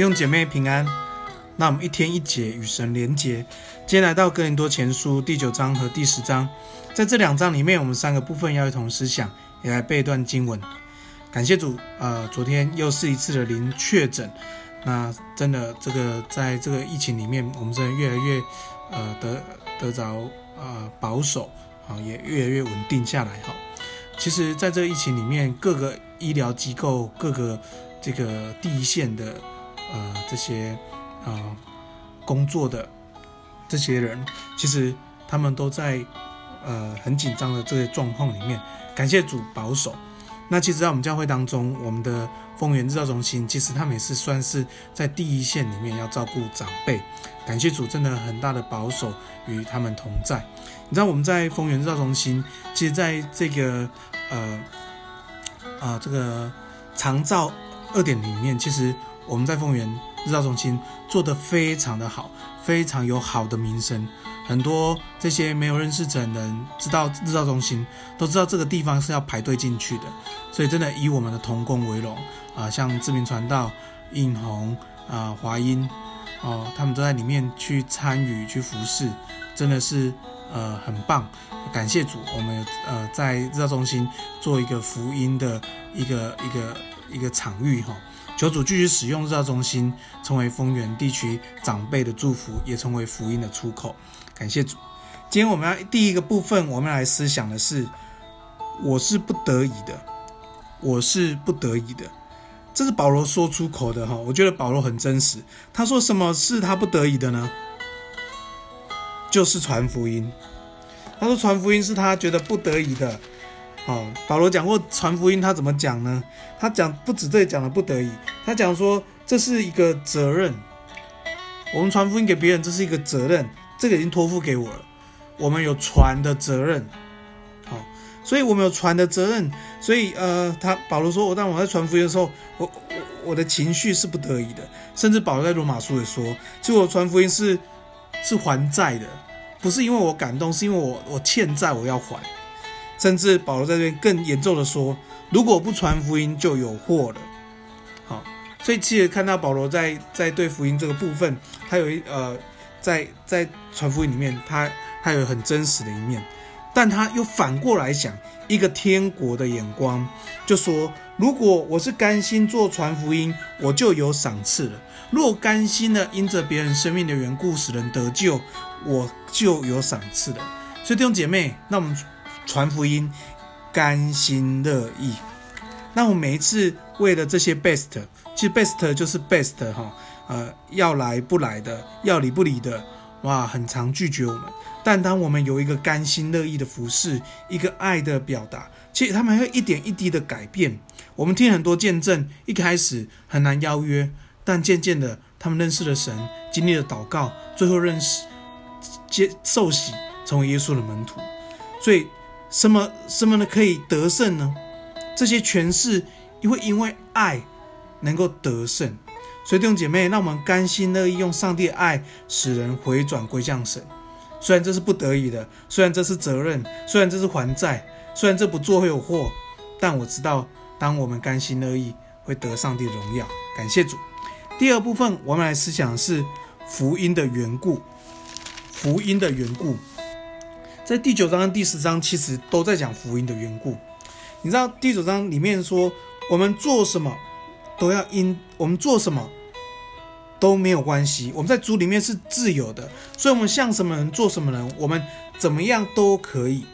弟兄姐妹平安，那我们一天一节与神连结。今天来到哥林多前书第九章和第十章，在这两章里面，我们三个部分要一同思想，也来背一段经文。感谢主，呃，昨天又是一次的零确诊，那真的这个在这个疫情里面，我们真的越来越呃得得着呃保守，啊，也越来越稳定下来哈。其实，在这个疫情里面，各个医疗机构、各个这个第一线的呃这些呃工作的这些人，其实他们都在呃很紧张的这些状况里面。感谢主保守。那其实，在我们教会当中，我们的丰源日照中心，其实他们也是算是在第一线里面要照顾长辈。感谢主，真的很大的保守与他们同在。你知道我们在丰源日照中心，其实在这个呃啊、这个长照二点里面，其实我们在丰原日照中心做得非常的好，非常有好的名声。很多这些没有认识的人知道日照中心，都知道这个地方是要排队进去的。所以真的以我们的童工为荣啊，像志明传道、应红啊、华英哦，他们都在里面去参与去服侍，真的是。呃，很棒，感谢主，我们呃在日照中心做一个福音的一个一个一个场域哈，求主继续使用日照中心，成为丰原地区长辈的祝福，也成为福音的出口。感谢主。今天我们要第一个部分，我们来思想的是，我是不得已的，我是不得已的，这是保罗说出口的哈，我觉得保罗很真实。他说什么是他不得已的呢？就是传福音，他说传福音是他觉得不得已的。哦，保罗讲过传福音，他怎么讲呢？他讲不止这里讲的不得已，他讲说这是一个责任。我们传福音给别人，这是一个责任，这个已经托付给我了。我们有传的责任，好，所以我们有传的责任。所以呃，他保罗说，我当我在传福音的时候，我我我的情绪是不得已的。甚至保罗在罗马书也说，其实我传福音是。是还债的，不是因为我感动，是因为我我欠债，我要还。甚至保罗在这边更严重的说，如果不传福音，就有祸了。所以其实看到保罗在在对福音这个部分，他有一呃，在在传福音里面，他他有很真实的一面，但他又反过来想一个天国的眼光，就说。如果我是甘心做传福音，我就有赏赐了；若甘心的因着别人生命的缘故使人得救，我就有赏赐了。所以弟兄姐妹，那我们传福音，甘心乐意。那我每一次为了这些 best，其实 best 就是 best 哈，呃，要来不来的，要理不理的，哇，很常拒绝我们。但当我们有一个甘心乐意的服侍，一个爱的表达，其实他们会一点一滴的改变。我们听很多见证，一开始很难邀约，但渐渐的，他们认识了神，经历了祷告，最后认识接受洗，成为耶稣的门徒。所以，什么什么呢可以得胜呢？这些权势也会因为爱能够得胜。所以弟兄姐妹，让我们甘心乐意用上帝的爱使人回转归向神。虽然这是不得已的，虽然这是责任，虽然这是还债，虽然这不做会有祸，但我知道。当我们甘心乐意，会得上帝荣耀。感谢主。第二部分，我们来思想是福音的缘故。福音的缘故，在第九章跟第十章其实都在讲福音的缘故。你知道第九章里面说，我们做什么都要因，我们做什么都没有关系。我们在主里面是自由的，所以我们像什么人做什么人，我们怎么样都可以。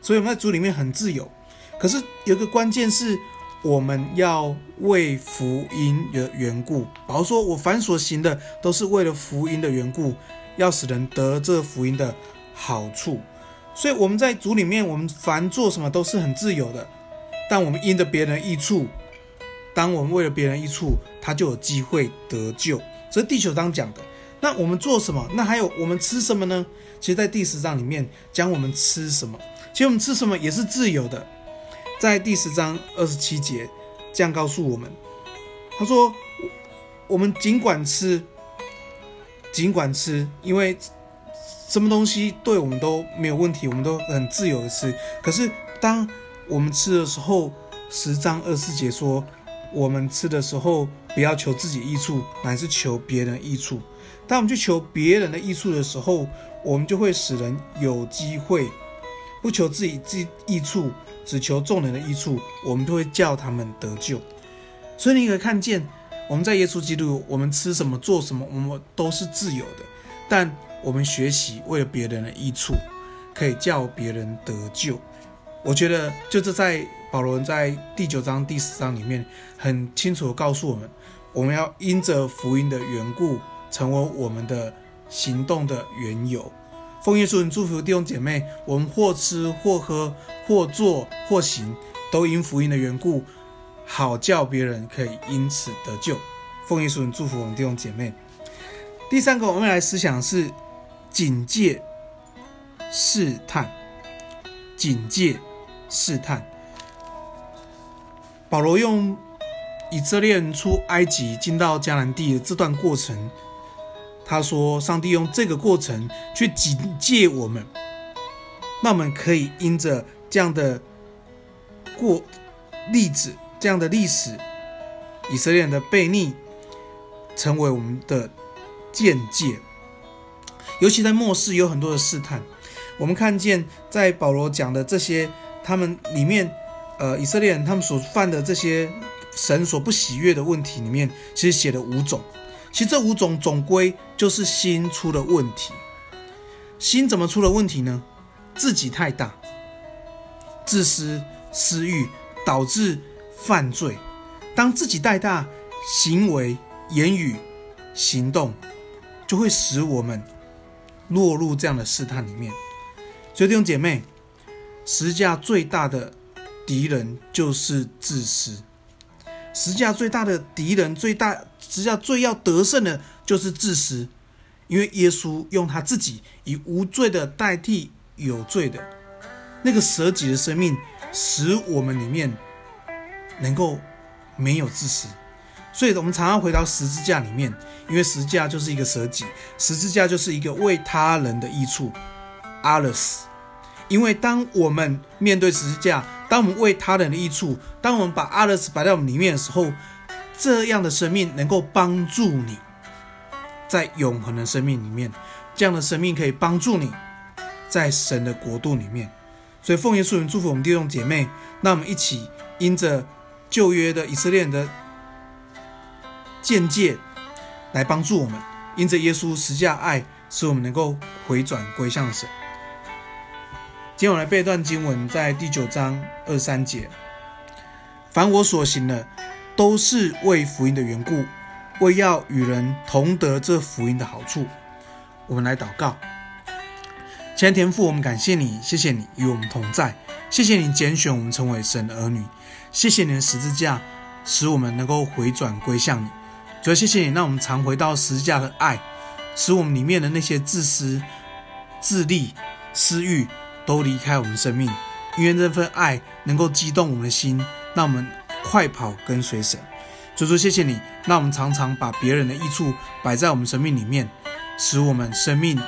所以我们在主里面很自由。可是有个关键是。我们要为福音的缘故，保罗说：“我凡所行的，都是为了福音的缘故，要使人得这福音的好处。”所以我们在主里面，我们凡做什么都是很自由的。但我们因着别人益处，当我们为了别人一处，他就有机会得救。这是第九章讲的。那我们做什么？那还有我们吃什么呢？其实，在第十章里面讲我们吃什么。其实我们吃什么也是自由的。在第十章二十七节，这样告诉我们：“他说，我们尽管吃，尽管吃，因为什么东西对我们都没有问题，我们都很自由的吃。可是当我们吃的时候，十章二十四节说，我们吃的时候不要求自己益处，乃是求别人益处。当我们去求别人的益处的时候，我们就会使人有机会不求自己自益处，只求众人的益处，我们就会叫他们得救。所以你可以看见，我们在耶稣基督，我们吃什么做什么，我们都是自由的。但我们学习为了别人的益处，可以叫别人得救。我觉得就是在保罗在第九章第十章里面很清楚的告诉我们，我们要因着福音的缘故，成为我们的行动的缘由。奉耶稣祝福弟兄姐妹，我们或吃或喝或坐或行，都因福音的缘故，好叫别人可以因此得救。奉耶稣祝福我们弟兄姐妹。第三个，我们来思想是警戒试探，警戒。试探，保罗用以色列人出埃及进到迦南地的这段过程，他说：“上帝用这个过程去警戒我们，那我们可以因着这样的过例子、这样的历史，以色列人的悖逆，成为我们的见解。尤其在末世有很多的试探，我们看见在保罗讲的这些。”他们里面，呃，以色列人他们所犯的这些神所不喜悦的问题里面，其实写了五种。其实这五种总归就是心出了问题。心怎么出了问题呢？自己太大，自私、私欲导致犯罪。当自己太大，行为、言语、行动就会使我们落入这样的试探里面。所以弟兄姐妹。十架最大的敌人就是自私。十字架最大的敌人，最大十字架最要得胜的，就是自私。因为耶稣用他自己以无罪的代替有罪的，那个舍己的生命，使我们里面能够没有自私。所以，我们常常回到十字架里面，因为十字架就是一个舍己，十字架就是一个为他人的益处。阿勒斯。因为当我们面对十字架，当我们为他人的益处，当我们把阿勒斯摆在我们里面的时候，这样的生命能够帮助你，在永恒的生命里面，这样的生命可以帮助你，在神的国度里面。所以奉耶稣名祝福我们弟兄姐妹，那我们一起因着旧约的以色列人的见解来帮助我们，因着耶稣十架爱，使我们能够回转归向神。今天我来背一段经文，在第九章二三节。凡我所行的，都是为福音的缘故，为要与人同得这福音的好处。我们来祷告，亲爱的天父，我们感谢你，谢谢你与我们同在，谢谢你拣选我们成为神的儿女，谢谢你的十字架，使我们能够回转归向你。主要谢谢你，让我们常回到十字架的爱，使我们里面的那些自私、自利、私欲。都离开我们生命，愿这份爱能够激动我们的心，让我们快跑跟随神。主说谢谢你，让我们常常把别人的益处摆在我们生命里面，使我们生命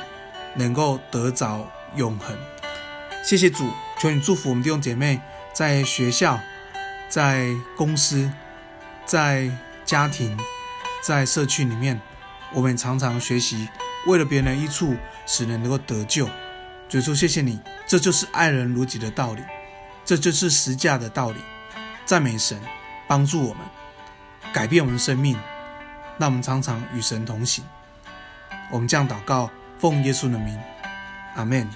能够得着永恒。谢谢主，求你祝福我们弟兄姐妹，在学校、在公司、在家庭、在社区里面，我们常常学习为了别人的益处，使人能够得救。主说谢谢你。这就是爱人如己的道理，这就是实价的道理。赞美神，帮助我们改变我们生命，让我们常常与神同行。我们这样祷告，奉耶稣的名，阿门。